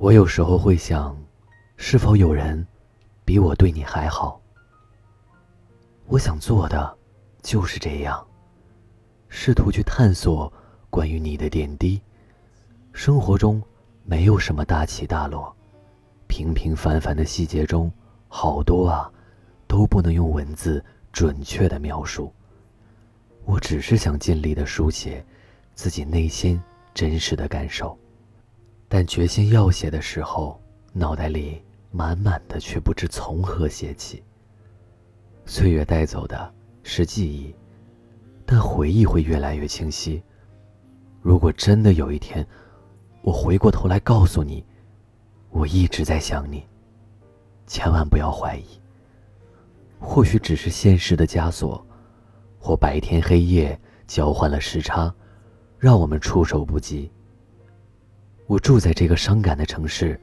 我有时候会想，是否有人比我对你还好？我想做的就是这样，试图去探索关于你的点滴。生活中没有什么大起大落，平平凡凡的细节中，好多啊，都不能用文字准确的描述。我只是想尽力的书写自己内心真实的感受，但决心要写的时候，脑袋里满满的却不知从何写起。岁月带走的是记忆，但回忆会越来越清晰。如果真的有一天，我回过头来告诉你，我一直在想你，千万不要怀疑。或许只是现实的枷锁，或白天黑夜交换了时差，让我们措手不及。我住在这个伤感的城市，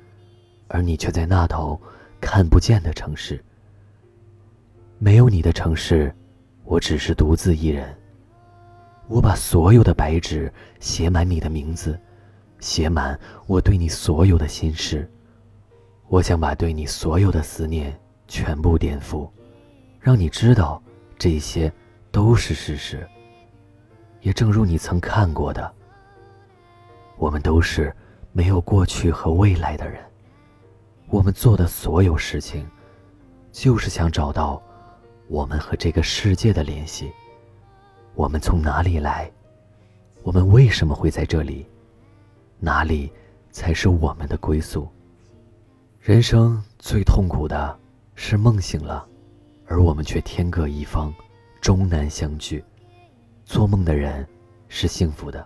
而你却在那头看不见的城市。没有你的城市，我只是独自一人。我把所有的白纸写满你的名字，写满我对你所有的心事。我想把对你所有的思念全部颠覆，让你知道这些都是事实。也正如你曾看过的，我们都是没有过去和未来的人。我们做的所有事情，就是想找到。我们和这个世界的联系。我们从哪里来？我们为什么会在这里？哪里才是我们的归宿？人生最痛苦的是梦醒了，而我们却天各一方，终难相聚。做梦的人是幸福的。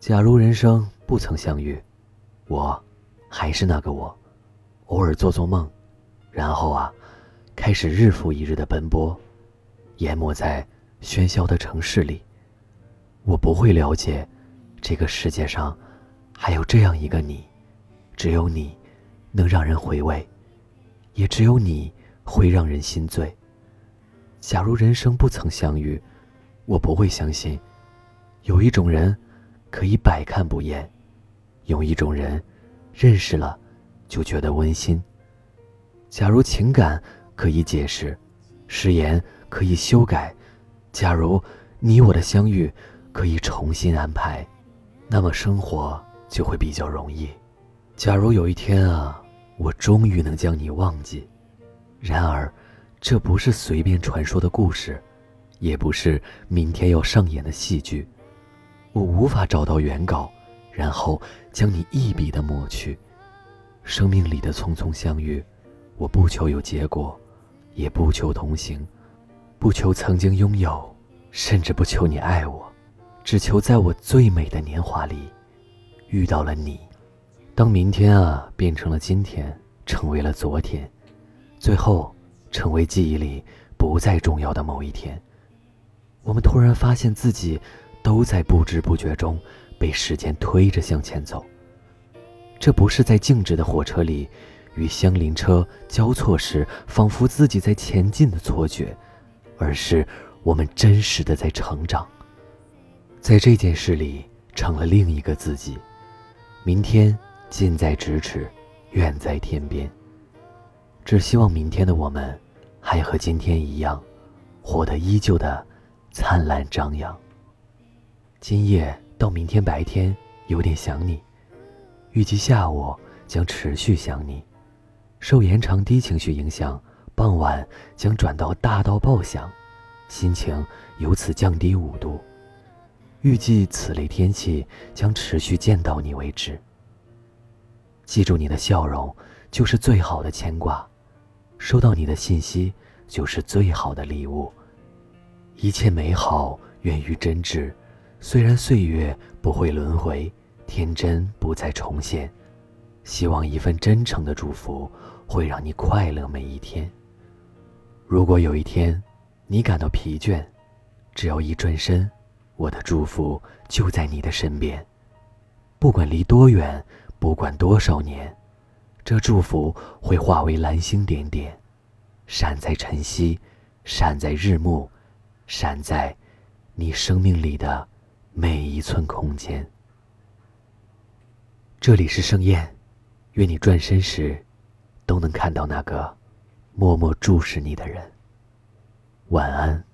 假如人生不曾相遇，我还是那个我，偶尔做做梦，然后啊。开始日复一日的奔波，淹没在喧嚣的城市里。我不会了解，这个世界上还有这样一个你，只有你能让人回味，也只有你会让人心醉。假如人生不曾相遇，我不会相信，有一种人可以百看不厌，有一种人认识了就觉得温馨。假如情感。可以解释，誓言可以修改。假如你我的相遇可以重新安排，那么生活就会比较容易。假如有一天啊，我终于能将你忘记，然而，这不是随便传说的故事，也不是明天要上演的戏剧。我无法找到原稿，然后将你一笔的抹去。生命里的匆匆相遇，我不求有结果。也不求同行，不求曾经拥有，甚至不求你爱我，只求在我最美的年华里遇到了你。当明天啊变成了今天，成为了昨天，最后成为记忆里不再重要的某一天，我们突然发现自己都在不知不觉中被时间推着向前走。这不是在静止的火车里。与相邻车交错时，仿佛自己在前进的错觉，而是我们真实的在成长。在这件事里，成了另一个自己。明天近在咫尺，远在天边。只希望明天的我们，还和今天一样，活得依旧的灿烂张扬。今夜到明天白天，有点想你，预计下午将持续想你。受延长低情绪影响，傍晚将转到大到爆响，心情由此降低五度。预计此类天气将持续见到你为止。记住你的笑容就是最好的牵挂，收到你的信息就是最好的礼物。一切美好源于真挚，虽然岁月不会轮回，天真不再重现。希望一份真诚的祝福会让你快乐每一天。如果有一天你感到疲倦，只要一转身，我的祝福就在你的身边。不管离多远，不管多少年，这祝福会化为蓝星点点，闪在晨曦，闪在日暮，闪在你生命里的每一寸空间。这里是盛宴，愿你转身时，都能看到那个默默注视你的人。晚安。